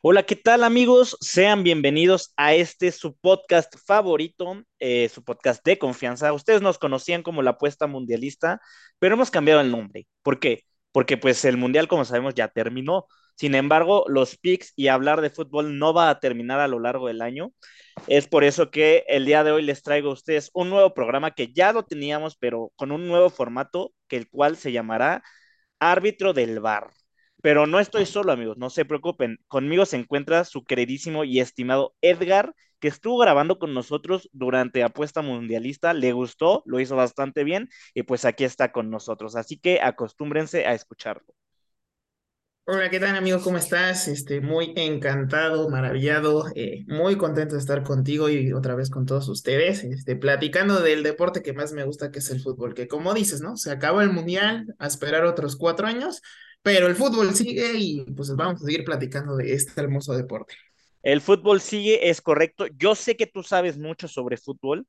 Hola, ¿qué tal amigos? Sean bienvenidos a este su podcast favorito, eh, su podcast de confianza. Ustedes nos conocían como la apuesta mundialista, pero hemos cambiado el nombre. ¿Por qué? Porque pues el mundial, como sabemos, ya terminó. Sin embargo, los picks y hablar de fútbol no va a terminar a lo largo del año. Es por eso que el día de hoy les traigo a ustedes un nuevo programa que ya lo teníamos, pero con un nuevo formato, que el cual se llamará Árbitro del Bar. Pero no estoy solo, amigos, no se preocupen. Conmigo se encuentra su queridísimo y estimado Edgar, que estuvo grabando con nosotros durante Apuesta Mundialista. Le gustó, lo hizo bastante bien y pues aquí está con nosotros. Así que acostúmbrense a escucharlo. Hola, ¿qué tal amigo? ¿Cómo estás? Este, muy encantado, maravillado, eh, muy contento de estar contigo y otra vez con todos ustedes, este, platicando del deporte que más me gusta, que es el fútbol, que como dices, ¿no? Se acaba el mundial, a esperar otros cuatro años, pero el fútbol sigue y pues vamos a seguir platicando de este hermoso deporte. El fútbol sigue, es correcto. Yo sé que tú sabes mucho sobre fútbol,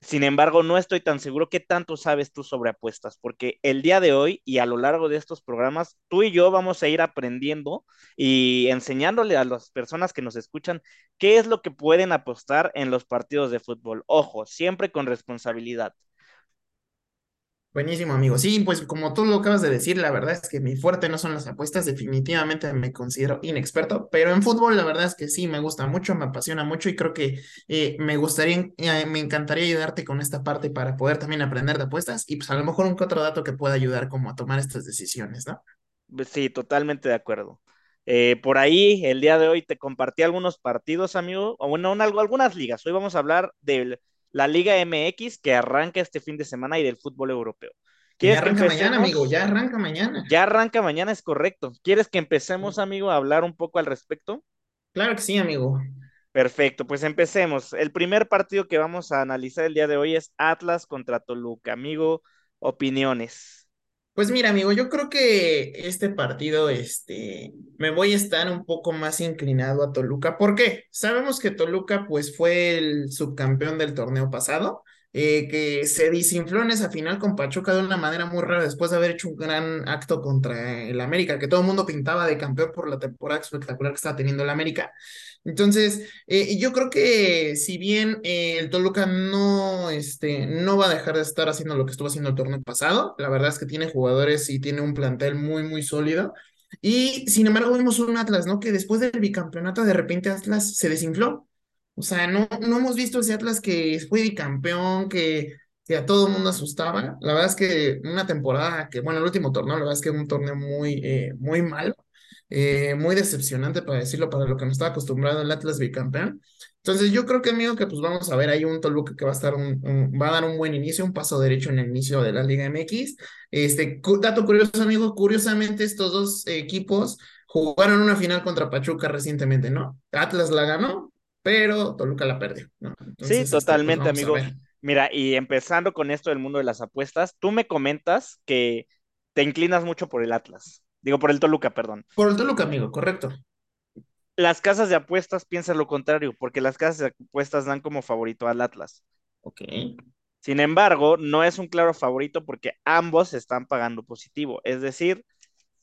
sin embargo, no estoy tan seguro qué tanto sabes tú sobre apuestas, porque el día de hoy y a lo largo de estos programas, tú y yo vamos a ir aprendiendo y enseñándole a las personas que nos escuchan qué es lo que pueden apostar en los partidos de fútbol. Ojo, siempre con responsabilidad. Buenísimo, amigo. Sí, pues como tú lo acabas de decir, la verdad es que mi fuerte no son las apuestas, definitivamente me considero inexperto, pero en fútbol la verdad es que sí, me gusta mucho, me apasiona mucho y creo que eh, me gustaría, eh, me encantaría ayudarte con esta parte para poder también aprender de apuestas y pues a lo mejor un que otro dato que pueda ayudar como a tomar estas decisiones, ¿no? Pues sí, totalmente de acuerdo. Eh, por ahí, el día de hoy te compartí algunos partidos, amigo, o bueno, algunas ligas. Hoy vamos a hablar del la Liga MX que arranca este fin de semana y del fútbol europeo. Ya arranca mañana, amigo, ya arranca mañana. Ya arranca mañana, es correcto. ¿Quieres que empecemos, amigo, a hablar un poco al respecto? Claro que sí, amigo. Perfecto, pues empecemos. El primer partido que vamos a analizar el día de hoy es Atlas contra Toluca. Amigo, opiniones. Pues mira, amigo, yo creo que este partido, este, me voy a estar un poco más inclinado a Toluca. ¿Por qué? Sabemos que Toluca, pues, fue el subcampeón del torneo pasado, eh, que se desinfló en esa final con Pachuca de una manera muy rara después de haber hecho un gran acto contra el América, que todo el mundo pintaba de campeón por la temporada espectacular que estaba teniendo el América. Entonces, eh, yo creo que si bien eh, el Toluca no, este, no va a dejar de estar haciendo lo que estuvo haciendo el torneo pasado, la verdad es que tiene jugadores y tiene un plantel muy, muy sólido. Y sin embargo, vimos un Atlas, ¿no? Que después del bicampeonato, de repente Atlas se desinfló. O sea, no, no hemos visto ese Atlas que fue bicampeón, que, que a todo el mundo asustaba. La verdad es que una temporada que, bueno, el último torneo, la verdad es que un torneo muy, eh, muy malo. Eh, muy decepcionante para decirlo, para lo que nos estaba acostumbrado el Atlas bicampeón. Entonces yo creo que amigo que pues vamos a ver ahí un Toluca que va a estar un, va a dar un buen inicio, un paso derecho en el inicio de la Liga MX. Este dato curioso amigo, curiosamente estos dos equipos jugaron una final contra Pachuca recientemente, ¿no? Atlas la ganó, pero Toluca la perdió, ¿no? sí, este, pues, totalmente amigo. Mira, y empezando con esto del mundo de las apuestas, tú me comentas que te inclinas mucho por el Atlas. Digo, por el Toluca, perdón. Por el Toluca, amigo, correcto. Las casas de apuestas piensan lo contrario, porque las casas de apuestas dan como favorito al Atlas. Ok. Sin embargo, no es un claro favorito porque ambos están pagando positivo. Es decir,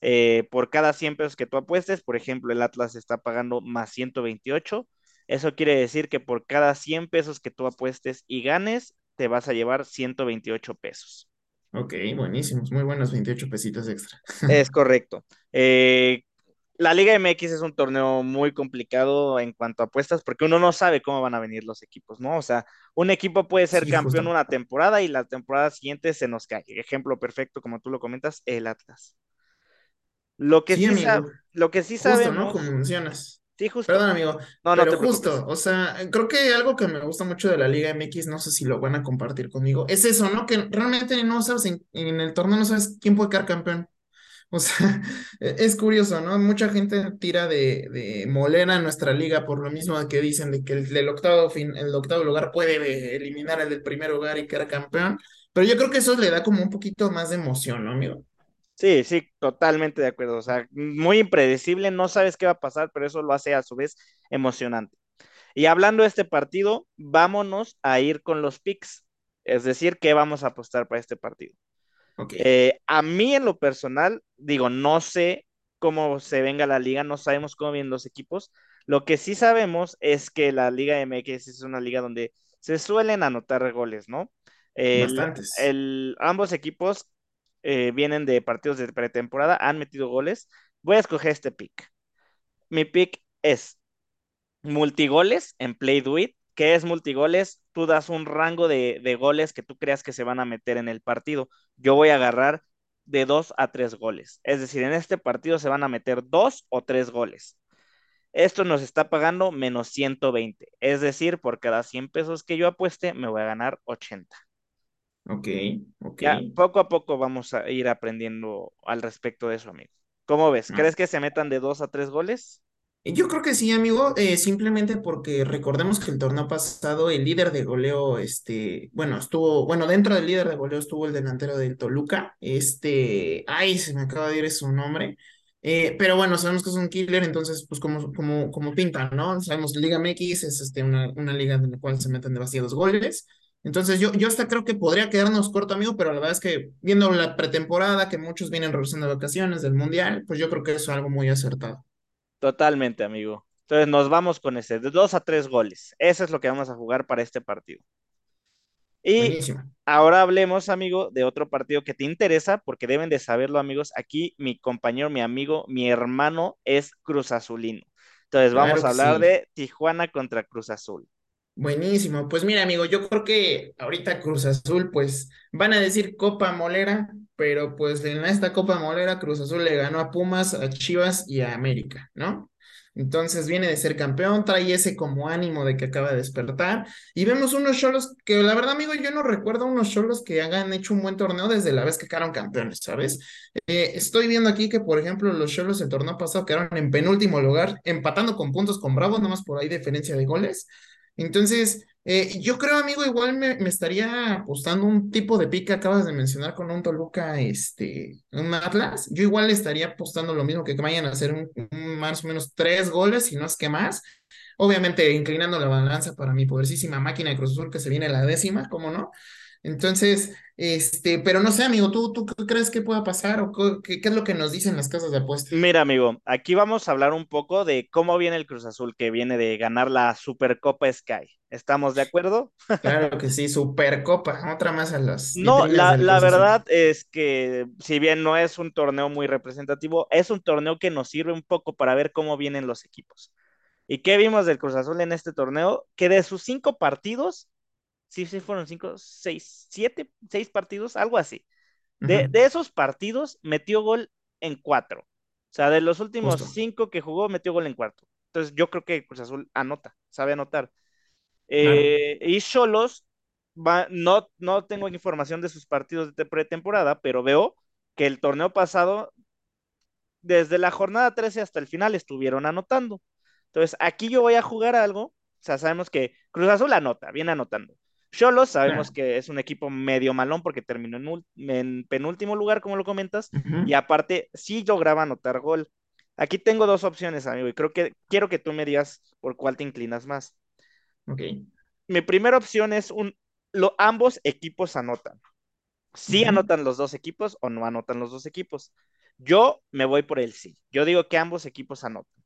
eh, por cada 100 pesos que tú apuestes, por ejemplo, el Atlas está pagando más 128. Eso quiere decir que por cada 100 pesos que tú apuestes y ganes, te vas a llevar 128 pesos. Ok, buenísimos, muy buenos 28 pesitos extra. Es correcto. Eh, la Liga MX es un torneo muy complicado en cuanto a apuestas porque uno no sabe cómo van a venir los equipos, ¿no? O sea, un equipo puede ser campeón una temporada y la temporada siguiente se nos cae. Ejemplo perfecto, como tú lo comentas, el Atlas. Lo que sí, lo que sí sabemos, ¿no? Como mencionas. Sí, justo. Perdón, amigo. No, no pero justo, o sea, creo que algo que me gusta mucho de la Liga MX, no sé si lo van a compartir conmigo, es eso, ¿no? Que realmente no sabes, en, el torneo no sabes quién puede quedar campeón. O sea, e, es curioso, ¿no? Mucha gente tira de, de molera en nuestra liga por lo mismo que dicen de que el del octavo, fin, el octavo lugar puede eliminar el del primer lugar y quedar campeón. Pero yo creo que eso le da como un poquito más de emoción, ¿no, amigo? Sí, sí, totalmente de acuerdo. O sea, muy impredecible, no sabes qué va a pasar, pero eso lo hace a su vez emocionante. Y hablando de este partido, vámonos a ir con los picks, es decir, qué vamos a apostar para este partido. Eh, a mí en lo personal, digo, no sé cómo se venga la liga, no sabemos cómo vienen los equipos, Lo que sí sabemos es que la Liga MX es una liga donde se suelen anotar goles, ¿no? El, Bastantes. el- ambos equipos eh, vienen de partidos de pretemporada, han metido goles. Voy a escoger este pick. Mi pick es multigoles en Play Do It. ¿Qué es multigoles? Tú das un rango de, de goles que tú creas que se van a meter en el partido. Yo voy a agarrar de dos a tres goles. Es decir, en este partido se van a meter dos o tres goles. Esto nos está pagando menos 120. Es decir, por cada 100 pesos que yo apueste, me voy a ganar 80. Ok, ok. Ya poco a poco vamos a ir aprendiendo al respecto de eso, amigo. ¿Cómo ves? Ah, ¿Crees que se metan de dos a tres goles? Yo creo que sí, amigo, eh, simplemente porque recordemos que el torneo pasado el líder de goleo, este, bueno, estuvo, bueno, dentro del líder de goleo estuvo el delantero del Toluca, este, ay, se me acaba de ir su nombre, eh, pero bueno, sabemos que es un killer, entonces, pues como, como, como pintan, ¿no? Sabemos Liga MX es este, una, una liga en la cual se meten demasiados goles, entonces yo, yo hasta creo que podría quedarnos corto, amigo, pero la verdad es que viendo la pretemporada, que muchos vienen regresando de vacaciones del Mundial, pues yo creo que eso es algo muy acertado. Totalmente, amigo. Entonces nos vamos con ese, de dos a tres goles. Eso es lo que vamos a jugar para este partido. Y Buenísimo. ahora hablemos, amigo, de otro partido que te interesa, porque deben de saberlo, amigos. Aquí mi compañero, mi amigo, mi hermano es Cruz Azulino. Entonces vamos a hablar sí. de Tijuana contra Cruz Azul. Buenísimo. Pues mira, amigo, yo creo que ahorita Cruz Azul, pues van a decir Copa Molera, pero pues en esta Copa Molera Cruz Azul le ganó a Pumas, a Chivas y a América, ¿no? Entonces viene de ser campeón, trae ese como ánimo de que acaba de despertar. Y vemos unos cholos que la verdad, amigo, yo no recuerdo unos cholos que hayan hecho un buen torneo desde la vez que quedaron campeones, ¿sabes? Eh, estoy viendo aquí que, por ejemplo, los cholos el torneo pasado quedaron en penúltimo lugar, empatando con puntos con Bravos, nomás por ahí diferencia de goles. Entonces, eh, yo creo, amigo, igual me, me estaría apostando un tipo de pick que acabas de mencionar con un Toluca, este, un Atlas. Yo igual le estaría apostando lo mismo que vayan a hacer un, más o menos tres goles, si no es que más. Obviamente, inclinando la balanza para mi poderosísima máquina de Cruz Azul que se viene la décima, ¿cómo no? Entonces, este, pero no sé, amigo, ¿tú, tú qué crees que pueda pasar o qué, qué es lo que nos dicen las casas de apuesta? Mira, amigo, aquí vamos a hablar un poco de cómo viene el Cruz Azul, que viene de ganar la Supercopa Sky. ¿Estamos de acuerdo? Claro que sí, Supercopa, otra más a las No, la, la verdad es que si bien no es un torneo muy representativo, es un torneo que nos sirve un poco para ver cómo vienen los equipos. ¿Y qué vimos del Cruz Azul en este torneo? Que de sus cinco partidos, sí, sí fueron cinco, seis, siete, seis partidos, algo así. De, de esos partidos metió gol en cuatro. O sea, de los últimos justo. cinco que jugó, metió gol en cuatro. Entonces yo creo que Cruz Azul anota, sabe anotar. Claro. Eh, y Cholos, no, no tengo información de sus partidos de pretemporada, pero veo que el torneo pasado, desde la jornada 13 hasta el final, estuvieron anotando. Entonces, aquí yo voy a jugar algo. O sea, sabemos que Cruz Azul anota, viene anotando. Cholos, sabemos que es un equipo medio malón porque terminó en, en penúltimo lugar, como lo comentas, y aparte sí lograba anotar gol. Aquí tengo dos opciones, amigo, y creo que quiero que tú me digas por cuál te inclinas más Ok. mi primera opción es un, lo, ambos equipos anotan. Sí anotan los dos equipos o no anotan los dos equipos. Yo me voy por el sí. Yo digo que ambos equipos anotan.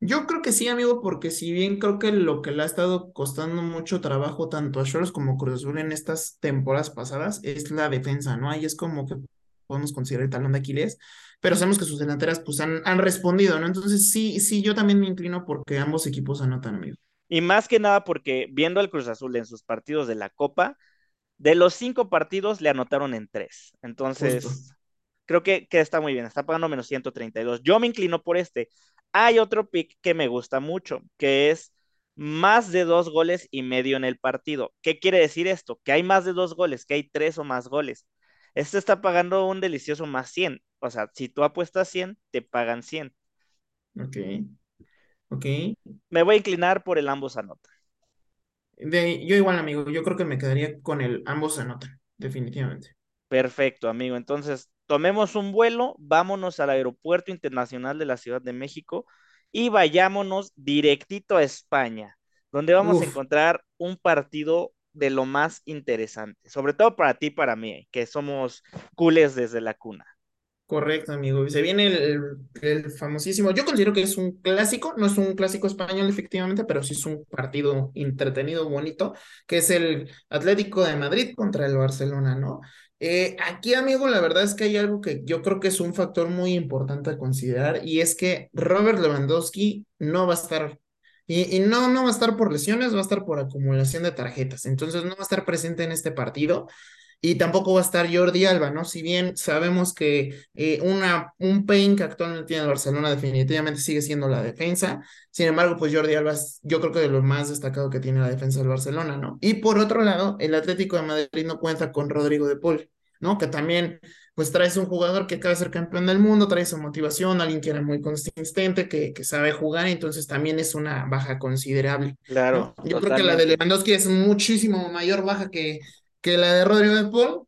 Yo creo que sí, amigo, porque si bien creo que lo que le ha estado costando mucho trabajo tanto a Cholos como Cruz Azul en estas temporadas pasadas es la defensa, ¿no? Ahí es como que podemos considerar el talón de Aquiles, pero sabemos que sus delanteras pues han, han respondido, ¿no? Entonces sí, sí, yo también me inclino porque ambos equipos anotan, amigo. Y más que nada porque viendo al Cruz Azul en sus partidos de la Copa, de los cinco partidos le anotaron en tres. Justo. Entonces, creo que, que está muy bien. Está pagando menos 132. Yo me inclino por este. Hay otro pick que me gusta mucho, que es más de dos goles y medio en el partido. ¿Qué quiere decir esto? Que hay más de dos goles, que hay tres o más goles. Este está pagando un delicioso más 100. O sea, si tú apuestas 100, te pagan 100. Ok, ok. Me voy a inclinar por el ambos anotan. De, yo igual, amigo, yo creo que me quedaría con el ambos anotan, definitivamente. Perfecto, amigo. Entonces, tomemos un vuelo, vámonos al Aeropuerto Internacional de la Ciudad de México y vayámonos directito a España, donde vamos a encontrar un partido de lo más interesante, sobre todo para ti y para mí, que somos culés desde la cuna. Correcto, amigo. Se viene el, el famosísimo. Yo considero que es un clásico, no es un clásico español, efectivamente, pero sí es un partido entretenido, bonito, que es el Atlético de Madrid contra el Barcelona, ¿no? Eh, aquí, amigo, la verdad es que hay algo que yo creo que es un factor muy importante a considerar y es que Robert Lewandowski no va a estar. Y, y no, no va a estar por lesiones, va a estar por acumulación de tarjetas. Entonces no va a estar presente en este partido. Y tampoco va a estar Jordi Alba, ¿no? Si bien sabemos que eh, una, un pain que actualmente tiene el Barcelona definitivamente sigue siendo la defensa, sin embargo, pues Jordi Alba es yo creo que de lo más destacado que tiene la defensa del Barcelona, ¿no? Y por otro lado, el Atlético de Madrid no cuenta con Rodrigo de Paul, ¿no? Que también, pues traes un jugador que acaba de ser campeón del mundo, trae esa motivación, alguien que era muy consistente, que, que sabe jugar, entonces también es una baja considerable, ¿no? Claro, Yo creo que la de. Lewandowski es muchísimo mayor baja que que la de Rodrigo de Paul.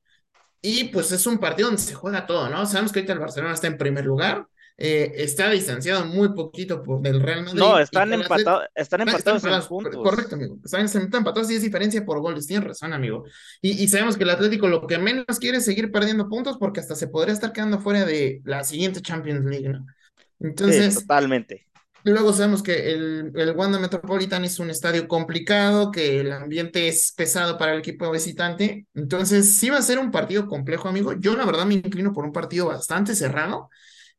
Y pues es un partido donde se juega todo, ¿no? Sabemos que ahorita el Barcelona está en primer lugar, eh, está distanciado muy poquito por, del Real No, Madrid y están empatados, están empatados en puntos. correcto, amigo. Están, están empatados y es diferencia por goles. Tienes razón, amigo. Y, y sabemos que el Atlético lo que menos quiere es seguir perdiendo puntos porque hasta se podría estar quedando fuera de la siguiente Champions League, ¿no? Sí, Entonces, totalmente. Luego sabemos que el, el Wanda Metropolitan es un estadio complicado, que el ambiente es pesado para el equipo visitante. Entonces, sí va a ser un partido complejo, amigo. Yo, la verdad, me inclino por un partido bastante cerrado.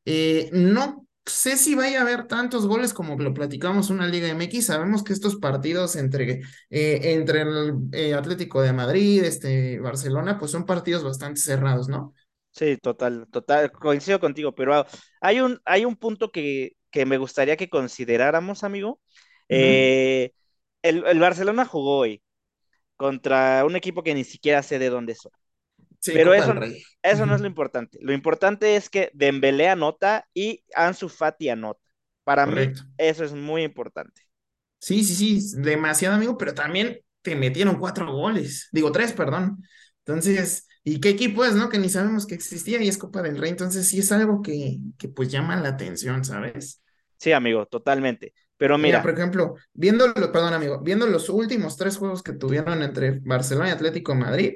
Eh, no sé si vaya a haber tantos goles como lo platicamos en una Liga MX. Sabemos que estos partidos entre, eh, entre el eh, Atlético de Madrid, este, Barcelona, pues son partidos bastante cerrados, ¿no? Sí, total, total, coincido contigo, pero ah, hay un, hay un punto que, que me gustaría que consideráramos, amigo. Eh, el, el Barcelona jugó hoy contra un equipo que ni siquiera sé de dónde son, Sí, pero eso, eso no es lo importante. Lo importante es que Dembélé anota y Ansu Fati anota. Para mí, eso es muy importante. Sí, sí, sí, demasiado amigo, pero también te metieron cuatro goles, digo tres, perdón. Entonces, ¿y qué equipo es, no? Que ni sabemos que existía y es Copa del Rey, entonces sí es algo que, que pues llama la atención, ¿sabes? Sí, amigo, totalmente. Pero Mira, mira, por ejemplo, viendo, lo- perdón, amigo, viendo los últimos tres juegos que tuvieron entre Barcelona y Atlético de Madrid,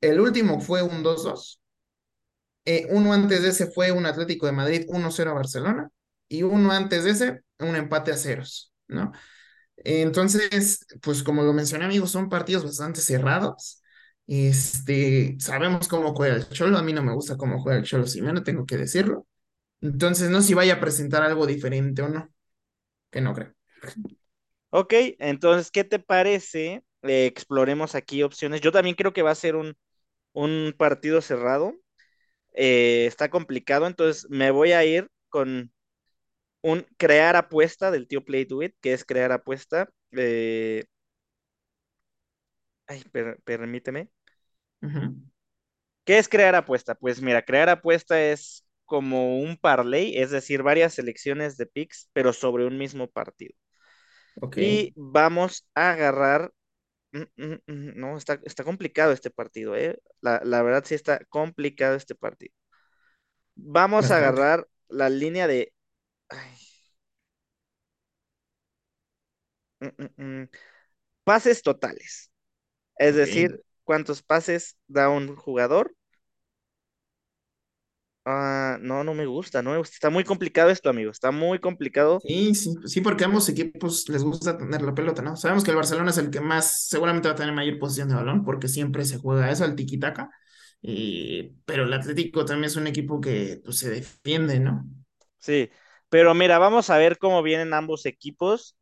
el último fue un dos dos eh, uno antes de ese fue un Atlético de Madrid uno cero a Barcelona, y uno antes de ese, un empate a ceros, ¿no? Entonces, pues como lo mencioné, amigos, son partidos bastante cerrados. Este, sabemos cómo juega el Cholo, a mí no me gusta cómo juega el Cholo Simeone, tengo que decirlo. Entonces, no sé si vaya a presentar algo diferente o no, que no creo. ok, entonces, ¿qué te parece? Eh, exploremos aquí opciones. Yo también creo que va a ser un, un partido cerrado. Eh, está complicado, entonces me voy a ir con un crear apuesta del tío Play Do It, que es crear apuesta. eh, ay, per- permíteme. ¿Qué es crear apuesta? Pues mira, crear apuesta es como un parlay, es decir, varias selecciones de picks, pero sobre un mismo partido. Ok, Y vamos a agarrar. mm, mm, mm, No, está, está complicado este partido, ¿eh? La, la verdad sí está complicado este partido. Vamos a agarrar la línea de ay, pases totales. Es decir, cuántos pases da un jugador. Ah, no, no me gusta, no me gusta. Está muy complicado esto, amigo. Está muy complicado. Sí, sí, sí, porque a ambos equipos les gusta tener la pelota, ¿no? Sabemos que el Barcelona es el que más, seguramente va a tener mayor posición de balón, porque siempre se juega eso, al tiki-taka. Y, pero el Atlético también es un equipo que pues, se defiende, ¿no? Sí, pero mira, vamos a ver cómo vienen ambos equipos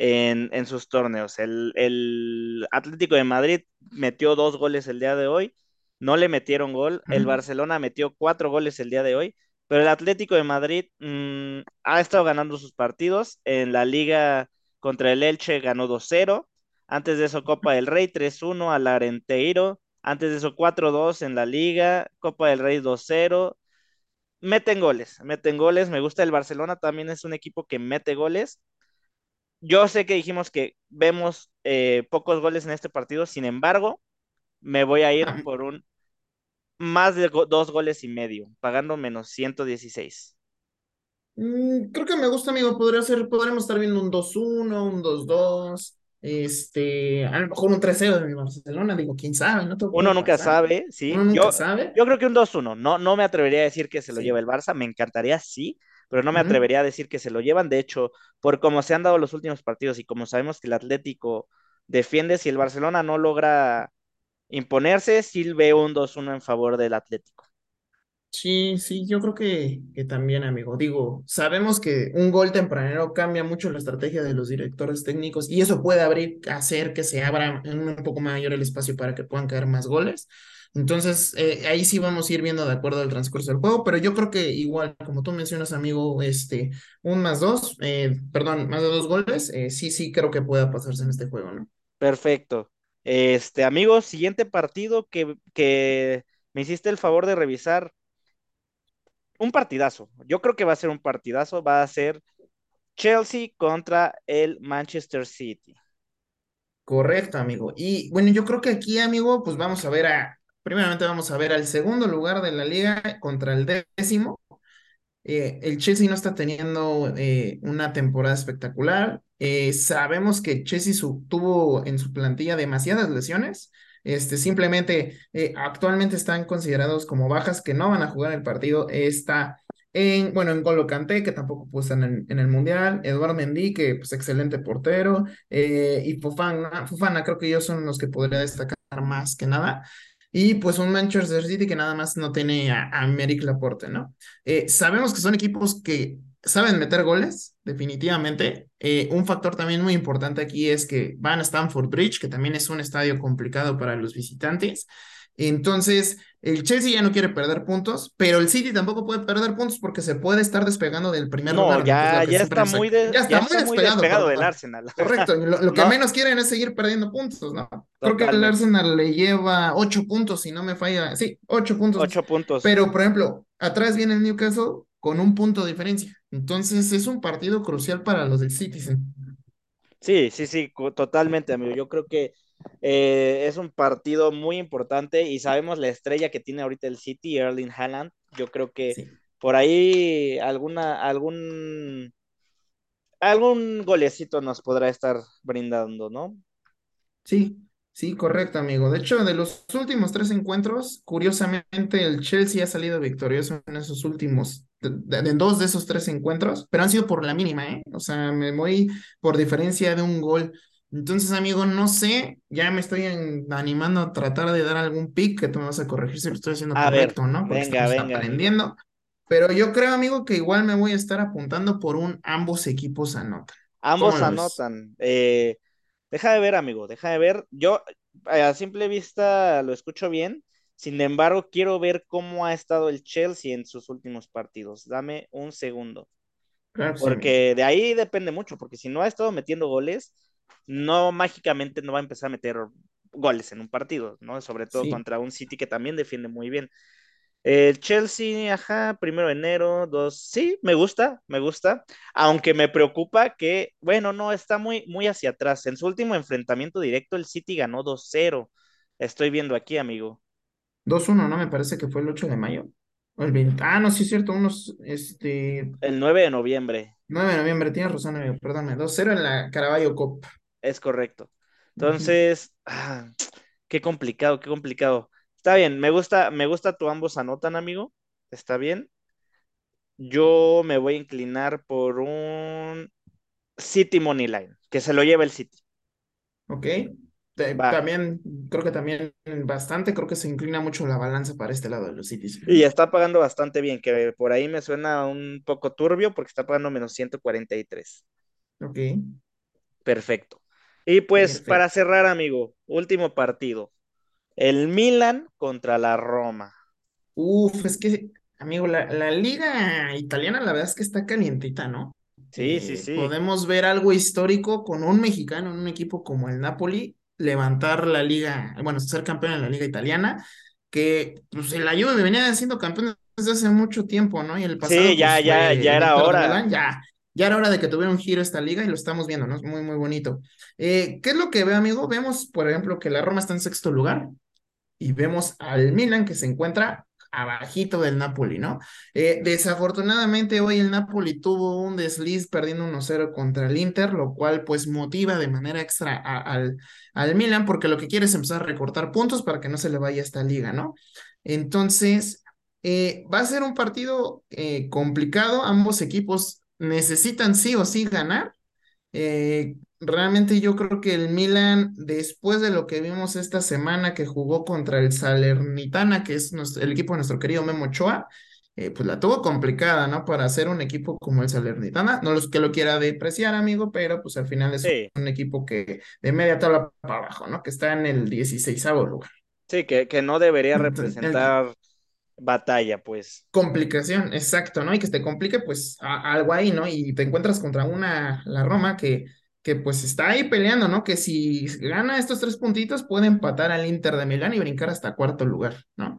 en, en sus torneos. El, el Atlético de Madrid metió dos goles el día de hoy, no le metieron gol. El. Barcelona metió cuatro goles el día de hoy, pero el Atlético de Madrid mm, ha estado ganando sus partidos. En la liga contra el Elche ganó 2-0. Antes de eso, Copa del Rey 3-1 al Arenteiro. Antes de eso, 4-2 en la liga. Copa del Rey 2-0 meten goles, meten goles. Me gusta el Barcelona, también es un equipo que mete goles. Yo sé que dijimos que vemos eh, pocos goles en este partido, sin embargo, me voy a ir por un más de go- dos goles y medio, pagando menos 116. mm, creo que me gusta, amigo. Podría ser, podremos estar viendo un dos uno un dos dos Este, a lo mejor un 3-0 de mi Barcelona, digo, quién sabe, no Uno nunca pasar. sabe, Uno sí. nunca Yo, sabe. yo creo que un 2-1. No, no me atrevería a decir que se lo Sí. el Barça. Me encantaría, sí, pero no me atrevería a decir que se lo llevan. De hecho, por cómo se han dado los últimos partidos y como sabemos que el Atlético defiende, si el Barcelona no logra imponerse, sí veo un 2-1 en favor del Atlético. Sí, sí, yo creo que, que también, amigo. Digo, sabemos que un gol tempranero cambia mucho la estrategia de los directores técnicos y eso puede abrir, hacer que se abra un, un poco mayor el espacio para que puedan caer más goles. Entonces, eh, ahí sí vamos a ir viendo de acuerdo al transcurso del juego, pero yo creo que igual, como tú mencionas, amigo, este, un más dos, eh, perdón, más de dos goles, eh, sí, sí creo que pueda pasarse en este juego, ¿no? Perfecto. Este, amigo, siguiente partido que, que me hiciste el favor de revisar. Un partidazo. Yo creo que va a ser un partidazo. Va a ser Chelsea contra el Manchester City. Correcto, amigo. Y bueno, yo creo que aquí, amigo, pues vamos a ver a, primeramente vamos a ver al segundo lugar de la liga contra el décimo. Eh, el Chelsea no está teniendo eh, una temporada espectacular. Eh, sabemos que Chelsea tuvo en su plantilla demasiadas lesiones. Este, simplemente actualmente están considerados como bajas que no van a jugar el partido. Está en, bueno, en Golo que tampoco estar en, el Mundial. Eduardo Mendy, que pues excelente portero. y Fofana, Fofana, creo que ellos son los que podría destacar más que nada. Y pues un Manchester City que nada más no tiene a, a Aymeric Laporte, ¿no? Eh, sabemos que son equipos que saben meter goles, definitivamente. Eh, un factor también muy importante aquí es que van a Stamford Bridge, que también es un estadio complicado para los visitantes. Entonces, el Chelsea ya no quiere perder puntos, pero el City tampoco puede perder puntos porque se puede estar despegando del primer No, lugar, ya, ya está muy de, Ya ya está muy está muy despegado, del. Arsenal. Correcto, lo, lo que No, menos quieren es seguir perdiendo puntos, ¿no? Creo que el. Arsenal le lleva ocho puntos, si no me falla. Sí, ocho puntos. Ocho puntos. Pero, por ejemplo, atrás viene el Newcastle con un punto de diferencia. Entonces, es un partido crucial para los del Citizen. Sí, sí, sí, totalmente, amigo. Yo creo que eh, es un partido muy importante y sabemos la estrella que tiene ahorita el City, Erling Haaland. Yo creo que Sí, por ahí alguna, algún, algún golecito nos podrá estar brindando, ¿no? sí, sí, correcto, amigo. De hecho, de los últimos tres encuentros, curiosamente, el Chelsea ha salido victorioso en esos últimos, en dos de esos tres encuentros, pero han sido por la mínima, ¿eh? O sea, me voy por diferencia de un gol. Entonces, amigo, no sé, ya me estoy animando a tratar de dar algún pick que tú me vas a corregir si lo estoy haciendo A correcto no, porque venga, estamos venga, aprendiendo. Pero yo creo, amigo, que igual me voy a estar apuntando por un ambos equipos anotan. ¿Cómo Ambos anotan. Eh, deja de ver, amigo, deja de ver. Yo eh, a simple vista lo escucho bien. Sin embargo, quiero ver cómo ha estado el Chelsea en sus últimos partidos. Dame un segundo. Claro sí. Porque de ahí depende mucho, porque si no ha estado metiendo goles, no mágicamente no va a empezar a meter goles en un partido, ¿no? Sobre todo Sí. contra un City que también defiende muy bien. El Chelsea, ajá, primero de enero, dos, sí, me gusta, me gusta, aunque me preocupa que, bueno, no, está muy, muy hacia atrás. En su último enfrentamiento directo, el City ganó 2-0. Estoy viendo aquí, amigo. dos uno ¿no? Me parece que fue el 8 de mayo. O el 20. Ah, no, sí es cierto, unos, este, El 9 de noviembre, 9 de noviembre, tienes razón, amigo, perdóname, dos cero en la Carabao Cup. Es correcto. Entonces, ah, qué complicado, qué complicado. Está bien, me gusta, me gusta tu ambos anotan, amigo. Está bien. Yo me voy a inclinar por un City Money Line, que se lo lleve el City. Ok. Va. también, creo que también bastante, creo que se inclina mucho la balanza para este lado de los Cities. Y está pagando bastante bien, que por ahí me suena un poco turbio porque está pagando menos 143. Ok, Perfecto. Y pues para cerrar, amigo, último partido. El Milan contra la Roma. Uf, es que, amigo, la, la liga italiana la verdad es que está calientita, ¿no? Sí, sí, Eh, sí. podemos ver algo histórico con un mexicano en un equipo como el Napoli, levantar la liga, bueno, ser campeón en la liga italiana, que pues la Juve venía siendo campeón desde hace mucho tiempo, ¿no? Y el Sí, pasado ya, pues ya, fue ya el era hora. Ya, ya era hora de que tuviera un giro esta liga y lo estamos viendo, ¿no? Es muy, muy bonito. Eh, ¿qué es lo que veo, amigo? Vemos, por ejemplo, que la Roma está en sexto lugar y vemos al Milan que se encuentra abajito del Napoli, ¿no? Eh, desafortunadamente hoy el Napoli tuvo un desliz perdiendo 1-0 contra el Inter, lo cual pues motiva de manera extra al, al Milan porque lo que quiere es empezar a recortar puntos para que no se le vaya esta liga, ¿no? Entonces, eh, va a ser un partido complicado, ambos equipos necesitan sí o sí ganar. Eh, realmente yo creo que el Milan, después de lo que vimos esta semana que jugó contra el Salernitana, que es el equipo de nuestro querido Memo Ochoa, pues la tuvo complicada, ¿no? Para hacer un equipo como el Salernitana. No los que lo quiera depreciar, amigo, pero pues al final es un equipo que de media tabla para abajo, ¿no? Que está en el 16 lugar. Sí, que, que no debería representar batalla, pues. Complicación, exacto, ¿no? Y que te complique, pues, algo ahí, ¿no? Y te encuentras contra una, la Roma, que, que pues está ahí peleando, ¿no? Que si gana estos tres puntitos, puede empatar al Inter de Milán y brincar hasta cuarto lugar, ¿no?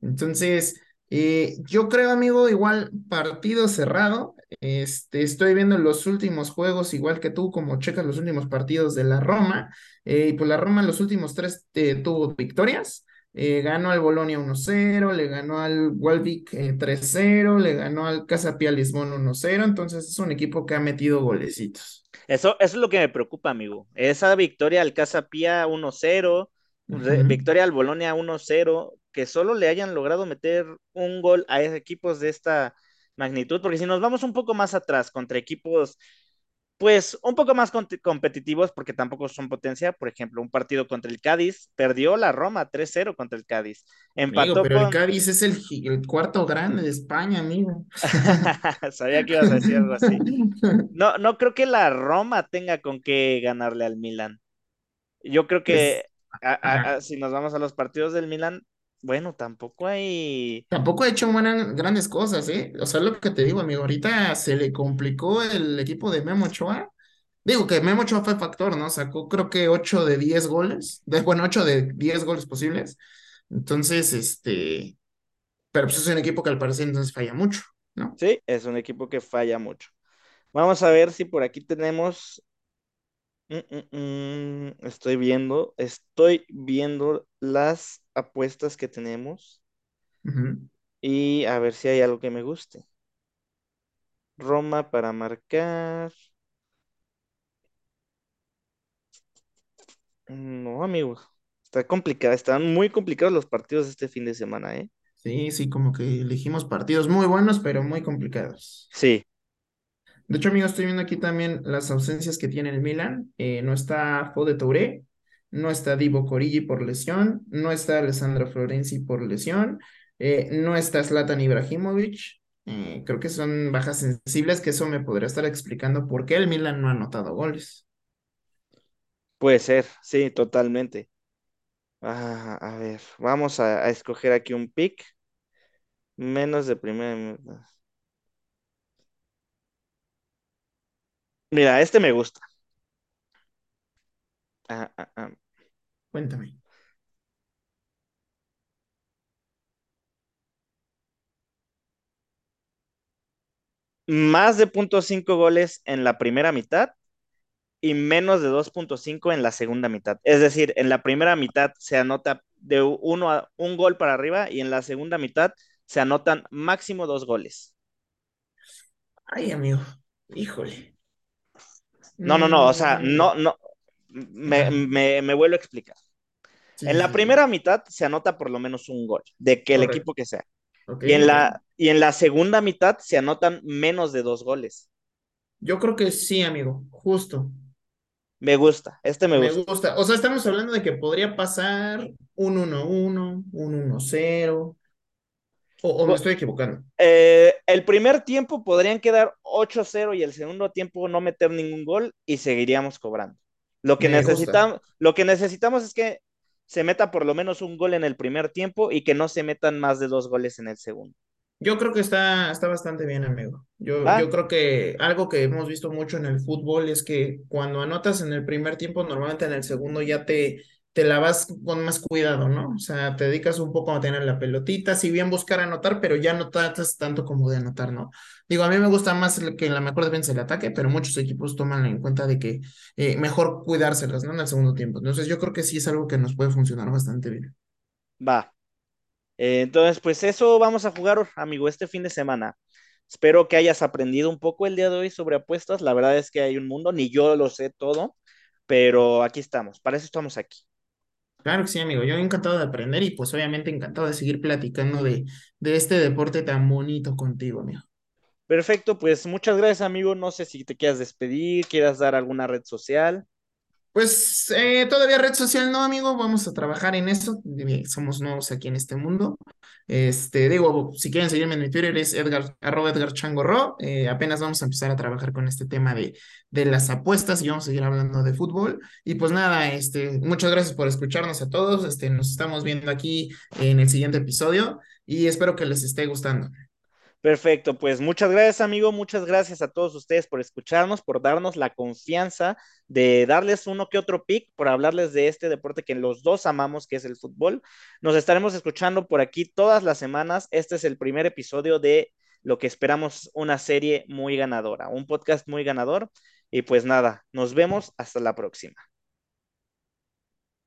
Entonces, eh, yo creo, amigo, igual partido cerrado. Este, estoy viendo los últimos juegos, igual que tú, como checas los últimos partidos de la Roma. Eh, y pues la Roma en los últimos tres eh, tuvo victorias. Eh, ganó al Bolonia 1-0, le ganó al Walvik 3-0, le ganó al Casapia Lisbon 1-0, entonces es un equipo que ha metido golecitos. Eso, eso es lo que me preocupa, amigo. Esa victoria al Casapia 1-0, victoria al Bolonia 1-0, que solo le hayan logrado meter un gol a equipos de esta magnitud, porque si nos vamos un poco más atrás contra equipos pues un poco más competitivos porque tampoco son potencia. Por ejemplo, un partido contra el Cádiz, perdió la Roma 3-0 contra el Cádiz. Empató pero el Cádiz es el, el, cuarto grande de España, amigo. Sabía que ibas a decir algo así. No, no creo que la Roma tenga con qué ganarle al Milan. Yo creo que pues, si nos vamos a los partidos del Milan, bueno, tampoco hay. Tampoco ha hecho grandes cosas, ¿eh? O sea, lo que te digo, amigo, ahorita se le complicó el equipo de Memo Ochoa. Digo que Memo Ochoa fue factor, ¿no? Sacó creo que 8 de 10 goles, de, bueno, 8 de 10 goles posibles. Entonces, este. Pero pues es un equipo que al parecer entonces falla mucho, ¿no? Sí, es un equipo que falla mucho. Vamos a ver si por aquí tenemos estoy viendo, estoy viendo las apuestas que tenemos y a ver si hay algo que me guste. Roma para marcar. No, amigo, está complicado, están muy complicados los partidos este fin de semana, ¿eh? Sí, sí, como que elegimos partidos muy buenos, pero muy complicados. Sí, de hecho, amigo, estoy viendo aquí también las ausencias que tiene el Milan. Eh, no está Fode Touré, no está Divo Corigi por lesión, no está Alessandro Florenzi por lesión, eh, no está Zlatan Ibrahimovic. Eh, creo que son bajas sensibles, que eso me podría estar explicando por qué el Milan no ha anotado goles. Puede ser, sí, totalmente. Ah, a ver, vamos a, a, escoger aquí un pick. Menos de primera. Mira, este me gusta. Ah, ah, ah. Cuéntame. Más de .5 goles en la primera mitad y menos de 2.5 en la segunda mitad. Es decir, en la primera mitad se anota de uno a un gol para arriba y en la segunda mitad se anotan máximo dos goles. Ay, amigo, híjole. No, no, no, o sea, mm. no, no, me, me, vuelvo a explicar. en la primera mitad se anota por lo menos un gol, de que el equipo que sea. y, en la, y en la segunda mitad se anotan menos de dos goles. Yo creo que sí, amigo, justo. Me gusta, este me, me gusta. O sea, estamos hablando de que podría pasar un 1-1, un 1-0, ¿O, me estoy equivocando? Eh, el primer tiempo podrían quedar 8-0 y el segundo tiempo no meter ningún gol y seguiríamos cobrando. Lo que, necesitamos, lo que necesitamos es que se meta por lo menos un gol en el primer tiempo y que no se metan más de dos goles en el segundo. Yo creo que está, está bastante bien, amigo. Yo, yo creo que algo que hemos visto mucho en el fútbol es que cuando anotas en el primer tiempo, normalmente en el segundo ya te, te la vas con más cuidado, ¿no? O sea, te dedicas un poco a tener la pelotita, si bien buscar anotar, pero ya no tratas tanto como de anotar, ¿no? Digo, a mí me gusta más que la mejor defensa el ataque, pero muchos equipos toman en cuenta de que eh, mejor cuidárselas, ¿no? En el segundo tiempo. Entonces, yo creo que sí es algo que nos puede funcionar bastante bien. Va. Eh, entonces, pues eso vamos a jugar, amigo, este fin de semana. Espero que hayas aprendido un poco el día de hoy sobre apuestas. La verdad es que hay un mundo, ni yo lo sé todo, pero aquí estamos, para eso estamos aquí. Claro que sí, amigo. Yo encantado de aprender y pues obviamente encantado de seguir platicando de, de este deporte tan bonito contigo, amigo. Perfecto, pues muchas gracias, amigo. No sé si te quieras despedir, quieras dar alguna red social. Pues eh, todavía red social no, amigo, vamos a trabajar en eso. Eh, Somos nuevos aquí en este mundo. Este, digo, si quieren seguirme en mi Twitter es Edgar, arroba Edgar. Eh, apenas vamos a empezar a trabajar con este tema de, de las apuestas y vamos a seguir hablando de fútbol. Y pues nada, este, muchas gracias por escucharnos a todos. Este, nos estamos viendo aquí en el siguiente episodio y espero que les esté gustando. Perfecto, pues muchas gracias amigo, muchas gracias a todos ustedes por escucharnos, por darnos la confianza de darles uno que otro pick, por hablarles de este deporte que los dos amamos, que es el fútbol. Nos estaremos escuchando por aquí todas las semanas. Este es el primer episodio de lo que esperamos una serie muy ganadora, un podcast muy ganador. Y pues nada, nos vemos hasta la próxima.